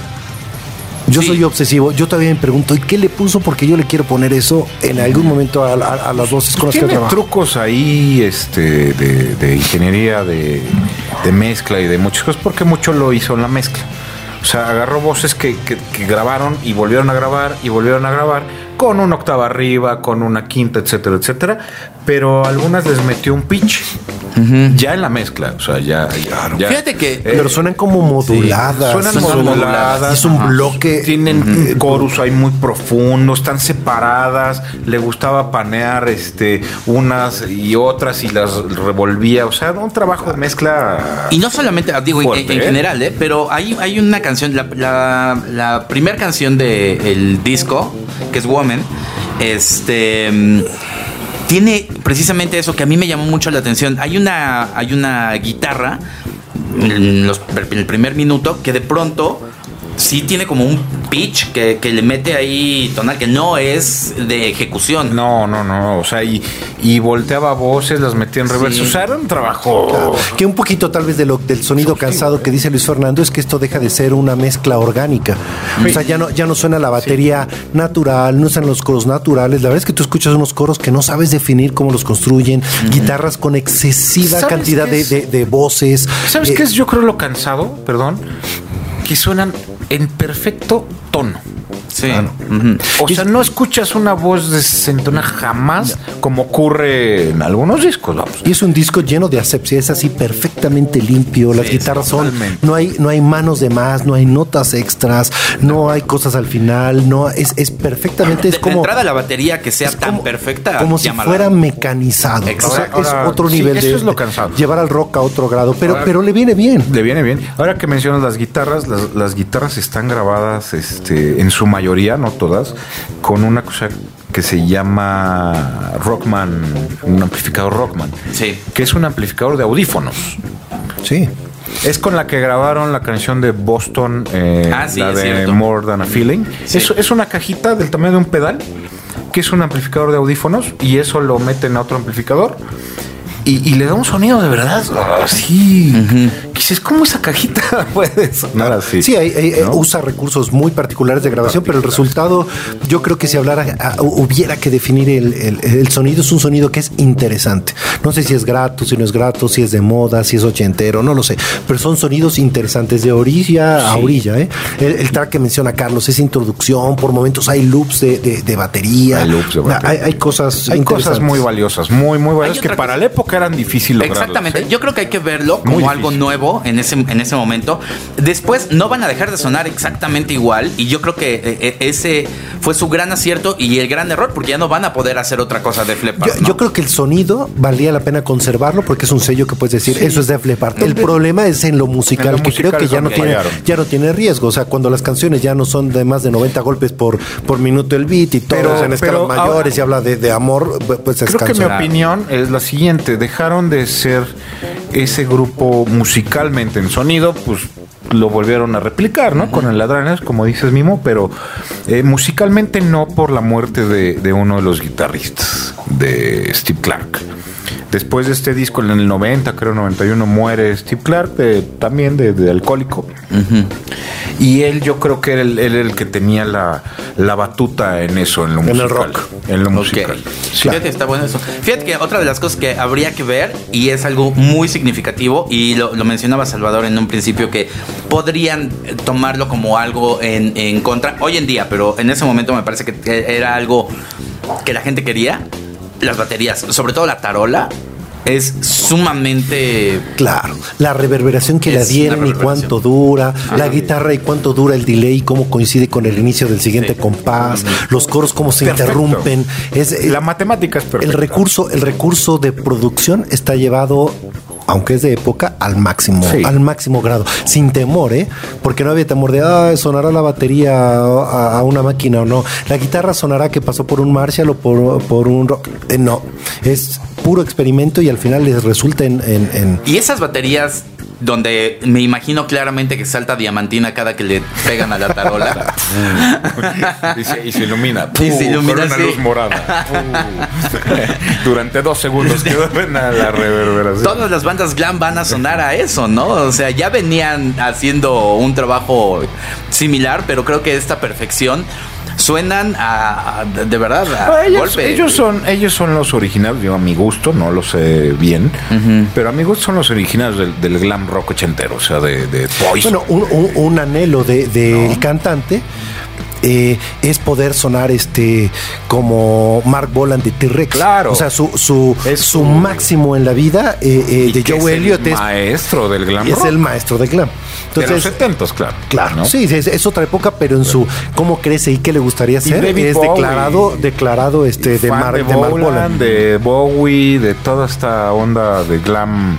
Yo Sí. soy obsesivo. Yo todavía me pregunto, ¿y qué le puso? Porque yo le quiero poner eso en algún momento a, a- a las voces con las que trabajo. trucos ahí este, de, de ingeniería, de, de mezcla y de muchas cosas, porque mucho lo hizo en la mezcla. O sea, agarró voces que, que- grabaron y volvieron a grabar y volvieron a grabar con una octava arriba, con una quinta, etcétera, etcétera. Pero algunas les metió un pitch ya en la mezcla. O sea, ya. ya- ya- Fíjate que- Eh, Pero suenan como moduladas. Suenan Suenan moduladas. Es un Ajá. bloque. Tienen eh, chorus ahí muy profundos, están separadas. Le gustaba panear este, unas y otras y las revolvía. O sea, un trabajo de mezcla. Y no solamente, ah, digo, en- Fuerte, en, ¿eh? general, ¿eh? pero hay, hay una canción, la, la, la primera canción del disco, que es Woman, este mm, tiene precisamente eso que a mí me llamó mucho la atención. Hay una, hay una guitarra en, los- en el primer minuto que de pronto sí tiene como un pitch que, que le mete ahí tonal que no es de ejecución. No, no, no. O sea, y, y volteaba voces, las metía en reverso. Sí. O sea, era un trabajo. Que un poquito tal vez de lo, del sonido cansado que dice Luis Fernando es que esto deja de ser una mezcla orgánica. O sea, ya no, ya no suena la batería natural, no suenan los coros naturales. La verdad es que tú escuchas unos coros que no sabes definir cómo los construyen, guitarras con excesiva ¿Sabes cantidad de- de voces. ¿Sabes Eh, qué es? Yo creo lo cansado, perdón, que suenan en perfecto tono. Sí. Ujú. O sea, no escuchas una voz desentona jamás como ocurre en algunos discos, vamos. Y es un disco lleno de asepsia, es así perfectamente limpio. Las Sí, guitarras son, no hay, no hay manos de más, no hay notas extras, no hay cosas al final, no es, es perfectamente, De, es de como entrada la batería que sea tan como- perfecta. Como si llámala. fuera mecanizado. Exacto. O sea, es otro sí, nivel eso de, es lo de cansado. llevar al rock a otro grado, pero, Ahora- pero le viene bien. Le viene bien. Ahora que mencionas las guitarras, las, las guitarras están grabadas este, en su mayoría, no todas, con una cosa que se llama Rockman, un amplificador Rockman. Sí. Que es un amplificador de audífonos. Sí. Es con la que grabaron la canción de Boston, eh, Ah, sí, la es de cierto. More Than a Feeling. Sí. Es, es una cajita del tamaño de un pedal, que es un amplificador de audífonos, y eso lo meten a otro amplificador. Y, y le da un sonido de verdad así. Que dices, ¿cómo esa cajita puede sonar así? Sí, hay- hay- ¿No? usa recursos muy particulares de grabación, pero el resultado, yo creo que si hablara, ah, hubiera que definir el, el- el sonido, es un sonido que es interesante. No sé si es grato, si no es grato, si es de moda, si es ochentero, no lo sé, pero son sonidos interesantes de orilla a orilla. ¿eh? El, el track que menciona Carlos es introducción, por momentos hay loops de, de- de batería, Hay loops de batería. Hay, hay cosas Hay cosas muy valiosas, muy, muy valiosas, que para la época eran difíciles lograrlas, Exactamente. ¿eh? Yo creo que hay que verlo como algo difícil. Nuevo en ese, en ese momento. Después no van a dejar de sonar exactamente igual. Y yo creo que eh, eh, ese fue su gran acierto y el gran error, porque ya no van a poder hacer otra cosa de Flepar. Yo, yo creo que el sonido valía la pena conservarlo porque es un sello que puedes decir, eso es Def Leppard. El problema es en lo musical, En lo que creo musical que ya no, tiene, ya no tiene riesgo. O sea, cuando las canciones ya no son de más de 90 golpes por, por minuto el beat y todos Pero- en escalas mayores ahora- y habla de, de amor, pues es Creo que mi opinión es la siguiente: dejaron de ser ese grupo musicalmente en sonido, pues lo volvieron a replicar, ¿no? Con el Ladranes, como dices Mimo, pero eh, musicalmente no por la muerte de, de uno de los guitarristas, de Steve Clark. Después de este disco, en el 90, creo 91, muere Steve Clark, de- también de, de alcohólico. Y él yo creo que era el, él el que tenía la, la batuta en eso, en lo En el musical. rock. En lo musical. Fíjate, está bueno eso. Fíjate que otra de las cosas que habría que ver, y es algo muy significativo, y lo, lo mencionaba Salvador en un principio, que podrían tomarlo como algo en, en contra, hoy en día, pero en ese momento me parece que era algo que la gente quería, las baterías, sobre todo la tarola, es sumamente... Claro, la reverberación que le dieron y cuánto dura, la guitarra y cuánto dura el delay, y cómo coincide con el inicio del siguiente Sí. compás, los coros cómo se Perfecto. interrumpen. Es, es- La matemática es perfecta. el recurso, el recurso de producción está llevado, aunque es de época, al máximo, Sí. al máximo grado, sin temor, ¿eh? Porque no había temor de, ah, sonará la batería a, a una máquina o no. La guitarra sonará que pasó por un Marshall o por, por un rock. Eh, no, es puro experimento y al final les resulta en- en- en Y esas baterías donde me imagino claramente que salta diamantina cada que le pegan a la tarola. y, se, y se ilumina. Y se ilumina, con una luz morada. Durante dos segundos la reverberación. Todas las bandas glam van a sonar a eso, ¿no? O sea, ya venían haciendo un trabajo similar, pero creo que esta perfección suenan a, a- de verdad a Ah, ellos, golpe. ellos son ellos son los originales, yo a mi gusto, no lo sé bien, pero a mi gusto son los originales del, del glam rock ochentero, o sea, de, de Poison. Bueno, un, un- un anhelo del de, cantante eh, es poder sonar este como Mark Boland de T-Rex. Claro. O sea, su, su, Es su máximo en la vida eh, eh, de Joe es Elliott el es, maestro del glam es rock. el maestro del glam. de los Entonces, setentos, claro. Claro, ¿no? sí, es, es otra época, pero en su cómo crece y qué le gustaría ser es Bowie. declarado, declarado este de Mark, de de Mark Boland, Boland. de Bowie, de toda esta onda de glam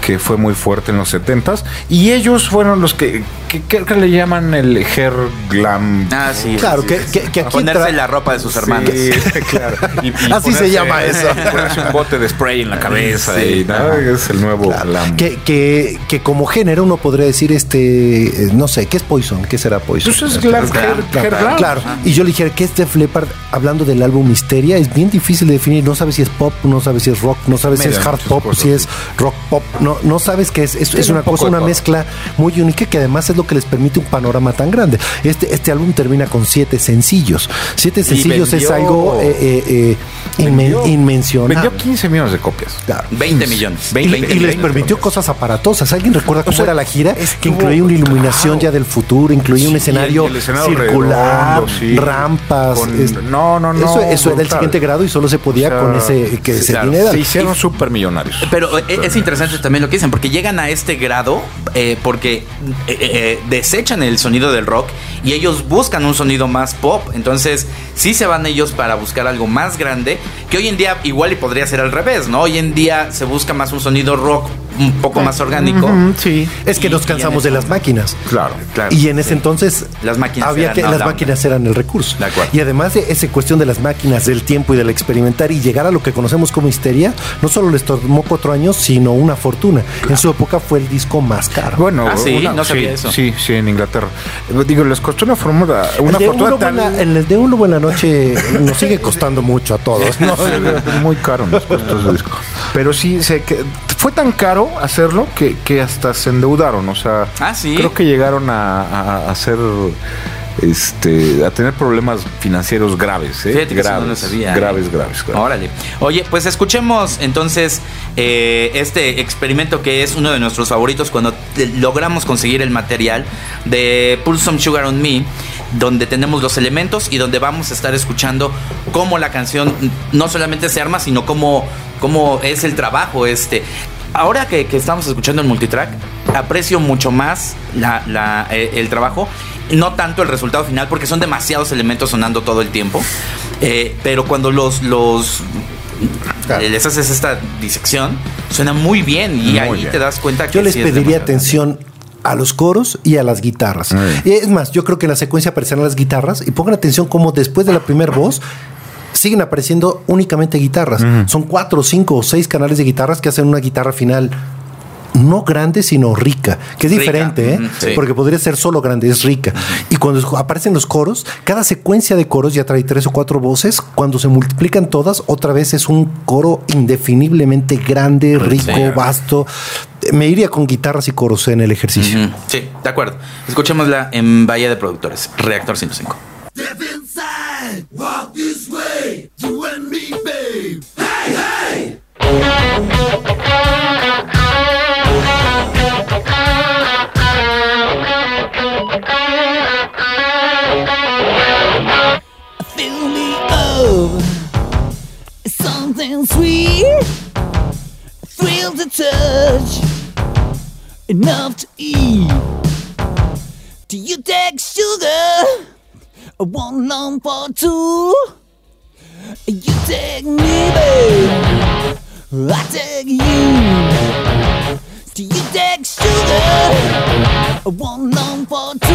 que fue muy fuerte en los 70s. Y ellos fueron los que, que, que- que le llaman el hair glam. Ah, sí. Claro, sí, que- sí. que- que aquí Ponerse entra- la ropa de sus hermanos. Sí, claro. Y- y Así se ponerse- llama eso. Ponerse un bote de spray en la cabeza Sí, y ¿no? ajá. es el nuevo glam. Que, que, que como género uno podría decir este eh, no sé, ¿qué es Poison? ¿Qué será Poison? Pues es glam, Glam, hair- glam, hair glam. Claro, y yo le dije, ¿qué es Def Leppard? Hablando del álbum Misteria, es bien difícil de definir. No sabes si es pop, no sabes si es rock, no sabes si Media, es hard pop, cosas, si es rock pop. No, no sabes que es. Es, es una un cosa, una todo. mezcla muy única que además es lo que les permite un panorama tan grande. Este, este álbum termina con siete sencillos. Siete sencillos es algo eh, eh, eh, inmen- Vendió- inmencionable. Vendió 15 millones de copias. Claro. 20 millones. Y, 20, y les 20. permitió cosas aparatosas. ¿Alguien recuerda cómo sea, era la gira? Que incluía una iluminación claro. ya del futuro, incluía un escenario, y el- y el escenario circular, redondo, sí. rampas. Con- es- no, no, no, Eso, eso era el siguiente grado y solo se podía O sea, con ese que se claro, dinero. Se hicieron súper millonarios. Pero eh, es interesante también lo que dicen, porque llegan a este grado, eh, porque eh, eh, desechan el sonido del rock y ellos buscan un sonido más pop. Entonces, sí se van ellos para buscar algo más grande, que hoy en día igual y podría ser al revés, ¿no? Hoy en día se busca más un sonido rock un poco más orgánico. Sí. Es que Y- nos cansamos de las máquinas. Claro, claro. Y en ese entonces Las máquinas había eran que la las máquinas eran el recurso. De acuerdo. Y además de esa cuestión de las máquinas, del tiempo y del experimentar y llegar a lo que conocemos como histeria, no solo les tomó cuatro años, sino una fortuna. En su época fue el disco más caro. Bueno, Ah, sí, no sabía sí, eso. Sí, sí, en Inglaterra. Digo, les costó una fórmula, el una de, fortuna el de un lobo en la noche nos sigue costando mucho a todos. ¿no? Muy caro nos costó ese disco. Pero sí, se, que, fue tan caro hacerlo que, que hasta se endeudaron. O sea, Ah, ¿sí? creo que llegaron a, a- a hacer. Este, a tener problemas financieros graves, ¿eh? Fíjate que graves, no lo sabía, ¿eh? graves, graves, graves. Órale. Oye, pues escuchemos entonces eh, este experimento que es uno de nuestros favoritos cuando logramos conseguir el material de Put Some Sugar on Me, donde tenemos los elementos y donde vamos a estar escuchando cómo la canción no solamente se arma, sino cómo, cómo es el trabajo este. Ahora que, que estamos escuchando el multitrack, aprecio mucho más la- la, eh, el trabajo, no tanto el resultado final, porque son demasiados elementos sonando todo el tiempo. Eh, pero cuando los, los Claro. eh, les haces esta disección, suena muy bien y Muy ahí bien. te das cuenta que Yo les sí pediría atención a los coros y a las guitarras. Es más, yo creo que en la secuencia aparecerán las guitarras y pongan atención cómo después de la primera voz siguen apareciendo únicamente guitarras. Son cuatro, cinco o seis canales de guitarras que hacen una guitarra final no grande, sino rica, que es Rica, diferente, ¿eh? sí. porque podría ser solo grande, es rica. Y cuando aparecen los coros, cada secuencia de coros ya trae tres o cuatro voces. Cuando se multiplican todas, otra vez es un coro indefiniblemente grande, rico, Sí. vasto. Me iría con guitarras y coros en el ejercicio. Sí, de acuerdo. Escuchémosla en Bahía de Productores, Reactor 105. You and me, babe. Hey, hey! Fill me up. Something sweet. Thrill to touch. Enough to eat. Do you take sugar? One lump for two. You take me, babe. I take you. Do you take sugar? One lump for two.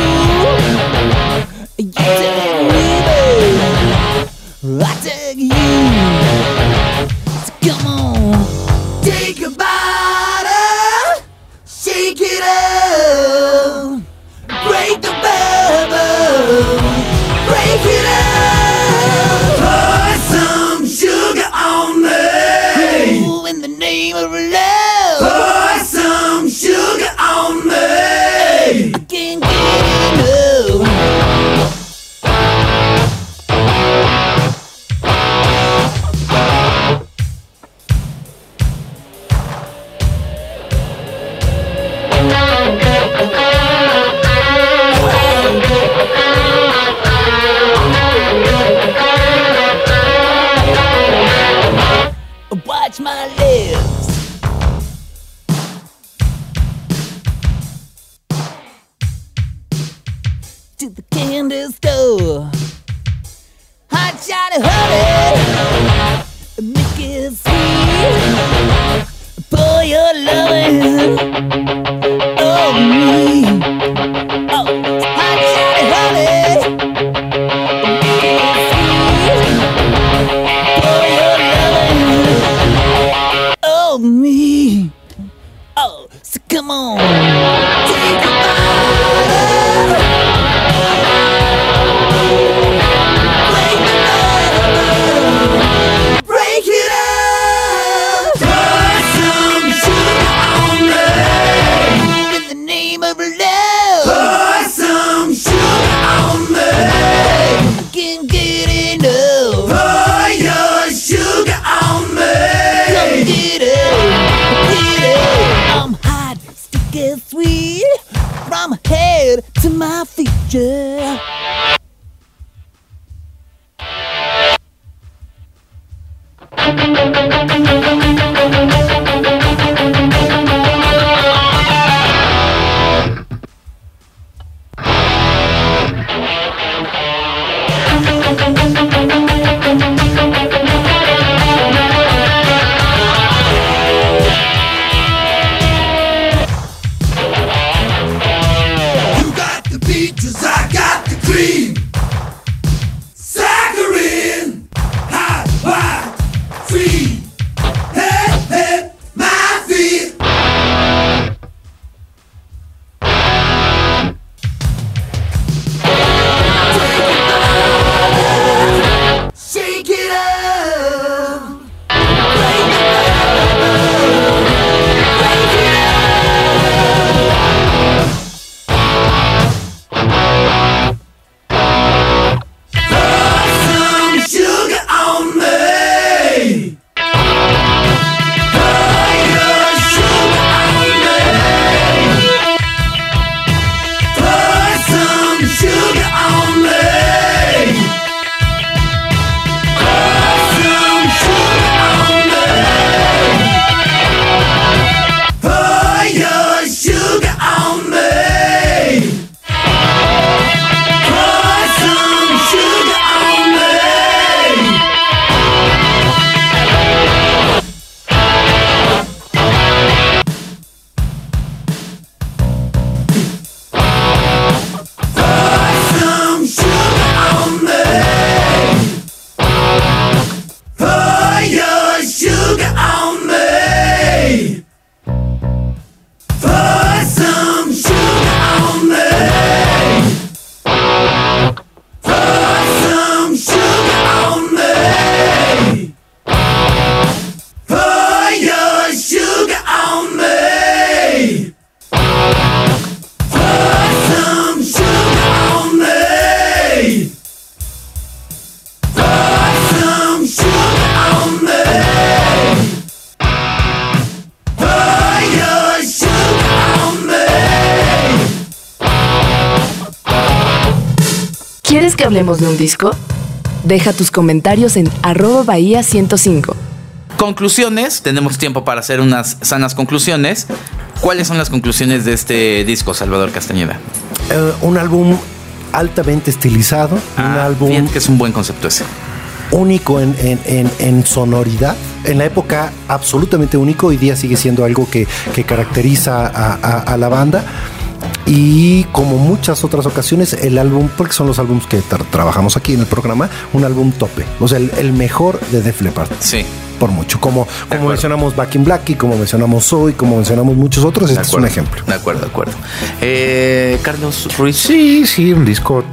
You take me, babe. I take you. So come on, Take a bite, shake it up, Watch my lips. To the candy store. Hot of honey. Make it sweet. Pour your loving hablemos de un disco? Deja tus comentarios en arroba bahía 105. Conclusiones, tenemos tiempo para hacer unas sanas conclusiones. ¿Cuáles son las conclusiones de este disco, Salvador Castañeda? Eh, un álbum altamente estilizado, un Ah, álbum fíjate que es un buen concepto ese. único en, en- en- en sonoridad. En la época absolutamente único, hoy día sigue siendo algo que, que caracteriza a, a- a la banda. Y como muchas otras ocasiones, el álbum, porque son los álbumes que tra- trabajamos aquí en el programa, un álbum tope. O sea, el, el mejor de Def Leppard. Sí. Por mucho. Como, como mencionamos Back in Black y como mencionamos Zoe, como mencionamos muchos otros, De este es un ejemplo. De acuerdo, de acuerdo. Eh, Carlos Ruiz. Sí, sí, un disco.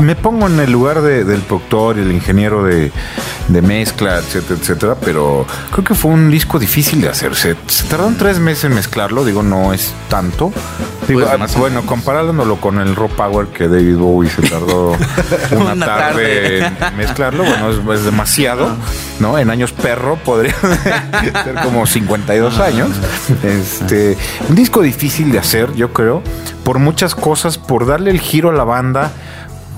Me pongo en el lugar de- del productor y el ingeniero de, de mezcla, etcétera, etcétera, pero creo que fue un disco difícil de hacer. Se, se tardaron tres meses en mezclarlo, digo, no es tanto. Digo, Pues, más o bueno, comparándolo con el Raw Power que David Bowie se tardó una, Una tarde, tarde. en mezclarlo, bueno, es, es demasiado, ¿no? En años perro podría ser como 52 años. Este, un disco difícil de hacer, yo creo, por muchas cosas, por darle el giro a la banda,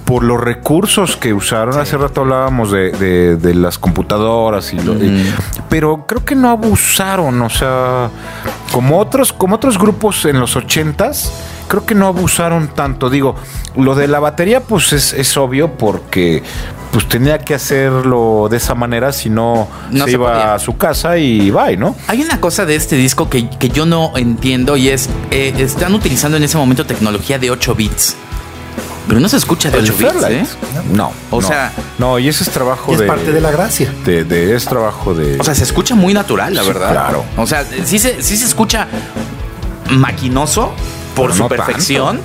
por los recursos que usaron. Hace rato hablábamos de, de- de las computadoras y lo, y- pero creo que no abusaron, o sea, como otros, como otros grupos en los ochentas, creo que no abusaron tanto. Digo, lo de la batería, pues es, es obvio porque pues tenía que hacerlo de esa manera, si no, No se, se iba podía. a su casa y bye, ¿no? Hay una cosa de este disco que, que yo no entiendo y es, eh, están utilizando en ese momento tecnología de 8 bits. Pero no se escucha de 8 bits, ¿eh? No. O no. sea- No, y ese es trabajo Es de. parte de la gracia. De, de- es trabajo de. O sea, se escucha muy natural, la Sí, verdad. claro. O sea, sí se, sí se escucha maquinoso por Pero su no perfección,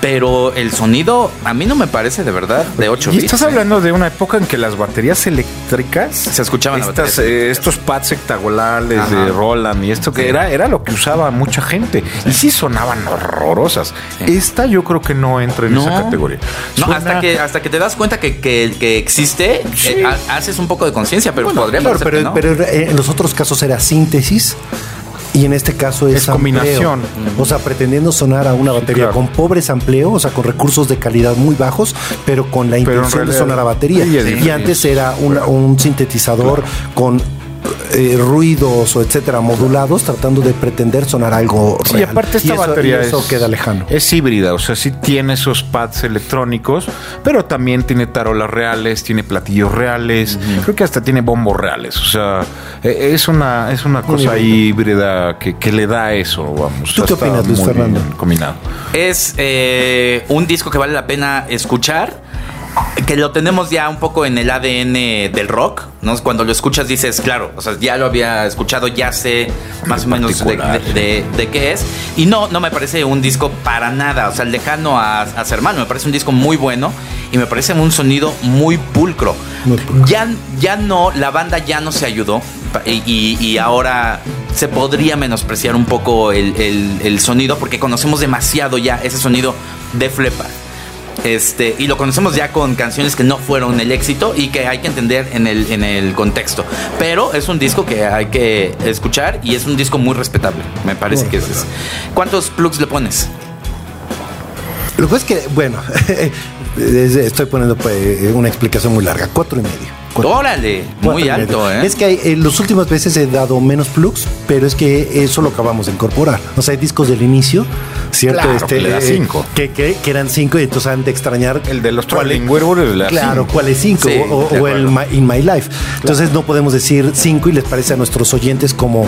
pero el sonido a mí no me parece de verdad de 8 y bits. estás ¿eh? hablando de una época en que las baterías eléctricas Se escuchaban estas, eh, estos pads hectagonales Ajá. de Roland y esto que Sí. era era lo que usaba mucha gente y sí sonaban horrorosas. Esta yo creo que no entra en esa categoría. No, Suena- hasta que hasta que te das cuenta que, que- que existe, eh, ha- haces un poco de conciencia, pero podría Claro, parecer pero, que no. pero eh, en los otros casos era síntesis y en este caso es, Es combinación. O sea, pretendiendo sonar a una batería claro. con pobre sampleo, o sea, con recursos de calidad muy bajos, pero con la intención de sonar a batería. Sí, y antes era una- un sintetizador con eh, ruidos o etcétera modulados tratando de pretender sonar algo Sí, real. aparte esta Y eso- batería y eso es, queda lejano. Es híbrida, o sea, sí tiene esos pads electrónicos, pero también tiene tarolas reales, tiene platillos reales, creo que hasta tiene bombos reales, o sea, eh, es una es una cosa híbrida que, que le da eso, vamos. ¿Tú qué opinas, Luis Fernando? combinado. Es eh, un disco que vale la pena escuchar. Que lo tenemos ya un poco en el ADN del rock, ¿no? Cuando lo escuchas dices, claro, o sea, ya lo había escuchado, ya sé más o menos de, de- qué es. Y no, no me parece un disco para nada, o sea, lejano a, a ser malo, me parece un disco muy bueno y me parece un sonido muy pulcro. Muy pulcro. Ya, ya no, la banda ya no se ayudó pa- y, y- y ahora se podría menospreciar un poco el, el- el sonido porque conocemos demasiado ya ese sonido de Flepa. Este, y lo conocemos ya con canciones que no fueron el éxito y que hay que entender en el, en el contexto. Pero es un disco que hay que escuchar y es un disco muy respetable. Me parece que es. ¿Cuántos plugs le pones? Lo que es que, bueno, es- estoy poniendo pues, una explicación muy larga, cuatro y medio. Órale, muy alto. ¿eh? Es que hay, en las últimas veces he dado menos plugs, pero es que eso lo acabamos de incorporar. O sea, hay discos del inicio, ¿cierto? Claro, que le da eh, cinco. Que, que- que eran cinco y entonces han de extrañar. El de los da Claro, cinco. ¿cuál es cinco? Sí, o o el. My- In My Life. Entonces no podemos decir cinco y les parece a nuestros oyentes como.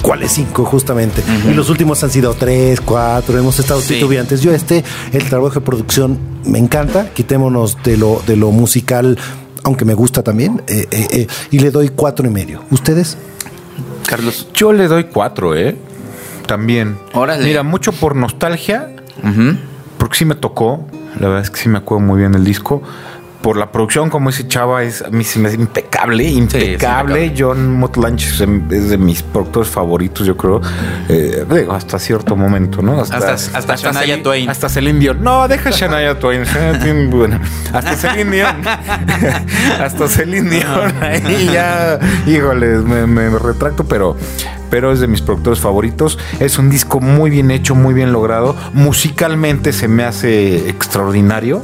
¿Cuáles cinco, justamente? Y los últimos han sido tres, cuatro, hemos estado Sí. titubeantes. Yo este, el trabajo de producción me encanta, quitémonos de lo, de lo musical, aunque me gusta también, eh, eh, eh, y le doy cuatro y medio. ¿Ustedes? Carlos. Yo le doy cuatro, ¿eh? También. Órale. Mira, mucho por nostalgia, Ujú. porque sí me tocó. La verdad es que sí me acuerdo muy bien del disco. Por la producción, como ese chava, es, a mí se me hace impecable, impecable. impecable. John Motlanch es, es de mis productores favoritos, yo creo. Eh, digo, hasta cierto momento, ¿no? Hasta- hasta Shania Celine- Twain. Hasta Celine Dion. No, deja Shania Twain. Shania Twain, bueno. Hasta Celine Dion. hasta Celine Dion. Ahí ya, híjole, me, me retracto, pero pero es de mis productores favoritos. Es un disco muy bien hecho, muy bien logrado. Musicalmente se me hace extraordinario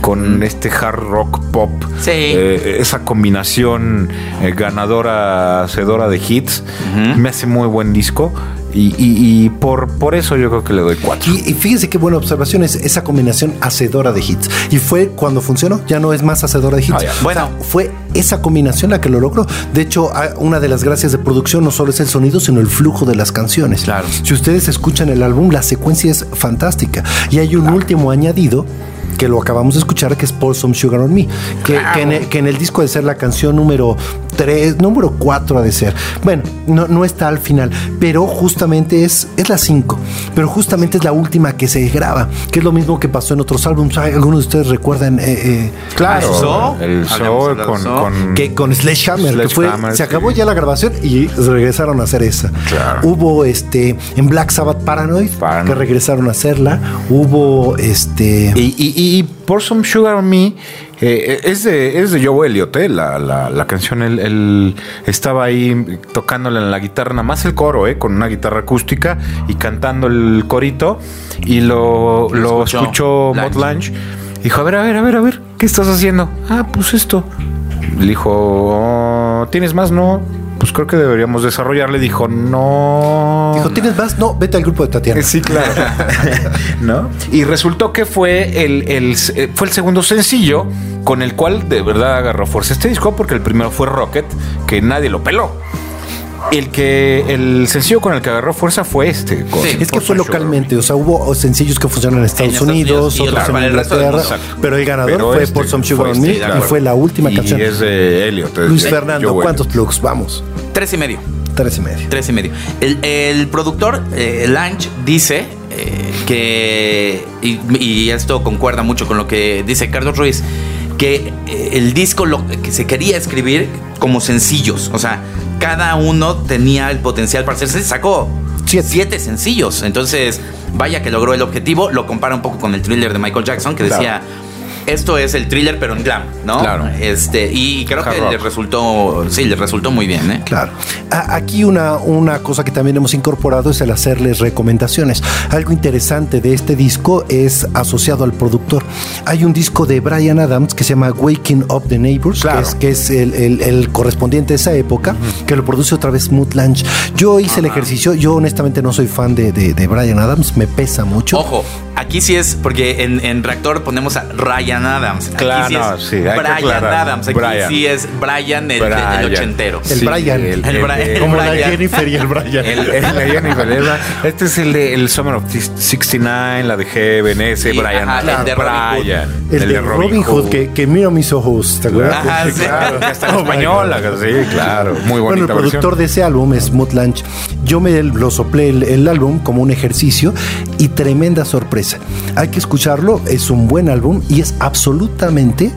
con este hard rock pop. Sí. Eh, esa combinación eh, ganadora, hacedora de hits. Me hace muy buen disco. Y, y- y por, por eso yo creo que le doy cuatro. Y, y fíjense qué buena observación es esa combinación hacedora de hits. Y fue cuando funcionó, ya no es más hacedora de hits. Ah. Bueno. O sea, fue esa combinación la que lo logró. De hecho, una de las gracias de producción no solo es el sonido, sino el flujo de las canciones. Claro. Si ustedes escuchan el álbum, la secuencia es fantástica. Y hay un último añadido que lo acabamos de escuchar, que es Pour Some Sugar on Me, que, que en el, que en el disco de ser la canción número 3, número 4 ha de ser. Bueno, no, no está al final, pero justamente es, es la 5, pero justamente es la última que se graba, que es lo mismo que pasó en otros álbumes. Algunos de ustedes recuerdan eh, eh, Claro, ¿El show con, con- que con Sledgehammer, que fue, Sledgehammer, se acabó sí. ya la grabación y regresaron a hacer esa. Claro. Hubo este en Black Sabbath Paranoid, Paranoid. que regresaron a hacerla. Hubo este Y, y, y Pour Some Sugar on Me eh, es, de, es de Joe Elliott, eh, la, la, la canción. Él, él estaba ahí tocándole en la guitarra, nada más el coro, eh, con una guitarra acústica y cantando el corito. Y lo, Lo escuchó escuchó. Mott Lange. Dijo: A ver, a ver, a ver, a ver, ¿qué estás haciendo? Ah, pues esto. Le dijo: "Oh, ¿Tienes más? No. Pues creo que deberíamos desarrollarle. Dijo: No. dijo, ¿tienes más? No, vete al grupo de Tatiana. Sí, claro. ¿No? Y resultó que fue el, el- eh, fue el segundo sencillo con el cual de verdad agarró fuerza este disco, porque el primero fue Rocket, que nadie lo peló. El que el sencillo con el que agarró fuerza fue este. con Sí. Es que fue localmente, o sea, hubo sencillos que funcionan en Estados, Estados Unidos Unidos, y otros en Inglaterra, pero el ganador Pero fue este Por Some Sugar fue on Me este, y claro. fue la última Y canción. es de Elliot. es Luis de Fernando, Joe ¿cuántos plugs? Vamos, Tres y medio. tres y medio. Tres y medio. El, el productor, eh, Lange, dice eh, que, y, y esto concuerda mucho con lo que dice Carlos Ruiz, que eh, el disco lo que se quería escribir como sencillos. O sea, cada uno tenía el potencial para hacerse. Sacó Siete. siete sencillos. Entonces, vaya que logró el objetivo. Lo compara un poco con el thriller de Michael Jackson, que Claro. decía. Esto es el thriller, pero en glam, ¿no? Claro. Este, y creo Hard que rock. le resultó, sí, le resultó muy bien, ¿eh? Claro. A- Aquí una, una cosa que también hemos incorporado es el hacerles recomendaciones. Algo interesante de este disco es asociado al productor. Hay un disco de Brian Adams que se llama Waking Up the Neighbors, Claro. que es, que es el, el- el correspondiente a esa época, que lo produce otra vez Mood Lange. Yo hice el ejercicio, yo honestamente no soy fan de, de- de Brian Adams, me pesa mucho. Ojo, aquí sí es, porque en, en Reactor ponemos a Ryan Adams. Aquí Claro, sí es no, sí, Brian. Adams. Aquí Brian. sí es Brian el, Brian. el ochentero. El Brian. El Brian. el Como la Brian. Jennifer y el Brian. El, el de Jennifer, el- Este es el de el Summer of 69, la de Heaven, ese Sí, Brian. ajá, el de Robin Hood. Brian. el, de Robin Hood, que, que mira mis ojos, ¿te acuerdas? Ajá, sí. Claro, que está en Oh española, sí, claro. Muy Bueno, el bonita productor versión. de ese álbum es Mood Lange. Yo me lo soplé el, el álbum como un ejercicio y tremenda sorpresa. Hay que escucharlo, es un buen álbum y es absolutamente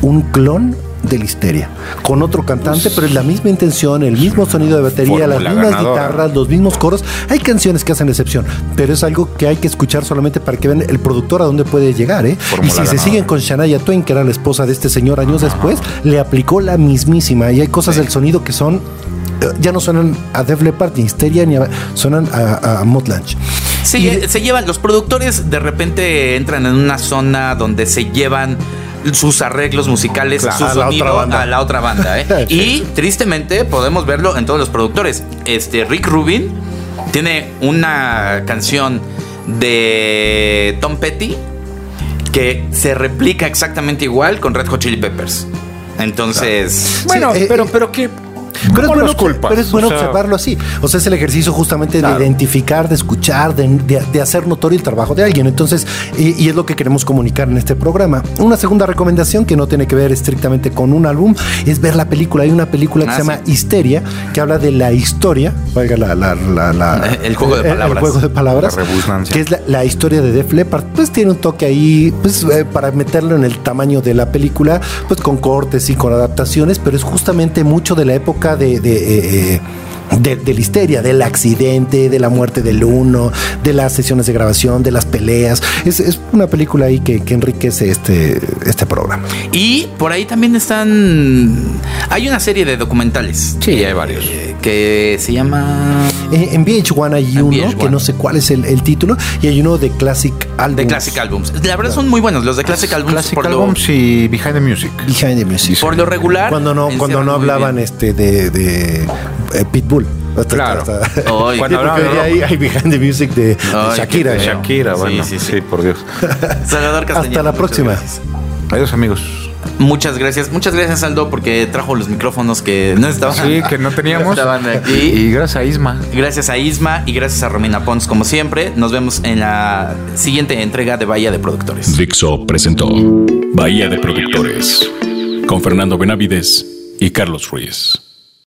un clon de la histeria. Con otro cantante, pero es la misma intención, el mismo sonido de batería, las mismas ganadora. guitarras, los mismos coros. Hay canciones que hacen excepción, pero es algo que hay que escuchar solamente para que vean el productor a dónde puede llegar. ¿eh? Y si se siguen con Shania Twain, que era la esposa de este señor años después, le aplicó la mismísima. Y hay cosas del sonido que son eh, ya no suenan a Def Leppard ni Histeria ni a, suenan a, a Mod Y- eh, se llevan, los productores de repente entran en una zona donde se llevan sus arreglos musicales, Claro, su a la sonido otra banda. a la otra banda. ¿eh? y tristemente podemos verlo en todos los productores. Este Rick Rubin tiene una canción de Tom Petty que se replica exactamente igual con Red Hot Chili Peppers. Entonces, Bueno, Sí, eh, pero, eh, pero que. Pero es, ¿Cómo bueno, los culpas? pero es bueno O sea, observarlo así. O sea, es el ejercicio justamente Claro. de identificar, de escuchar, de, de- de hacer notorio el trabajo de alguien. Entonces, y, y es lo que queremos comunicar en este programa. Una segunda recomendación que no tiene que ver estrictamente con un álbum es ver la película. Hay una película que Ah, se llama sí. Histeria, que habla de la historia, valga la, la- la- la- El juego de palabras. El, juego de palabras. Que es la, la historia de Def Leppard. Pues tiene un toque ahí, pues eh, para meterlo en el tamaño de la película, pues con cortes y con adaptaciones, pero es justamente mucho de la época de, de, eh, eh, de- de la histeria, del accidente, de la muerte del uno, de las sesiones de grabación, de las peleas. Es, es una película ahí que, que enriquece este, este programa. Y por ahí también están. Hay una serie de documentales. Sí, hay varios. eh, que se llama Eh, en VH1 hay En uno VH1. que no sé cuál es el, el título y hay uno de Classic Albums. de Classic Albums. La verdad son muy buenos los de Classic Albums. Classic por, Albums y Behind the Music. Behind the Music. Lo, por lo regular. Cuando no, cuando no hablaban bien. este de, de eh, Pitbull. Hasta- Claro. hasta- Sí, Cuando porque hablaban de hay, hay Behind the Music de, de Ay, Shakira. Shakira, Sí, bueno. sí, Sí, sí. por Dios. Salvador Castañeda, Hasta la próxima. gracias. Adiós, amigos. Muchas gracias, muchas gracias Aldo porque trajo los micrófonos que no estaban. Sí, que no teníamos. No estaban aquí. Y gracias a Isma. Gracias a Isma y gracias a Romina Pons como siempre. Nos vemos en la siguiente entrega de Bahía de Productores. Dixo presentó Bahía de Productores con Fernando Benavides y Carlos Ruiz.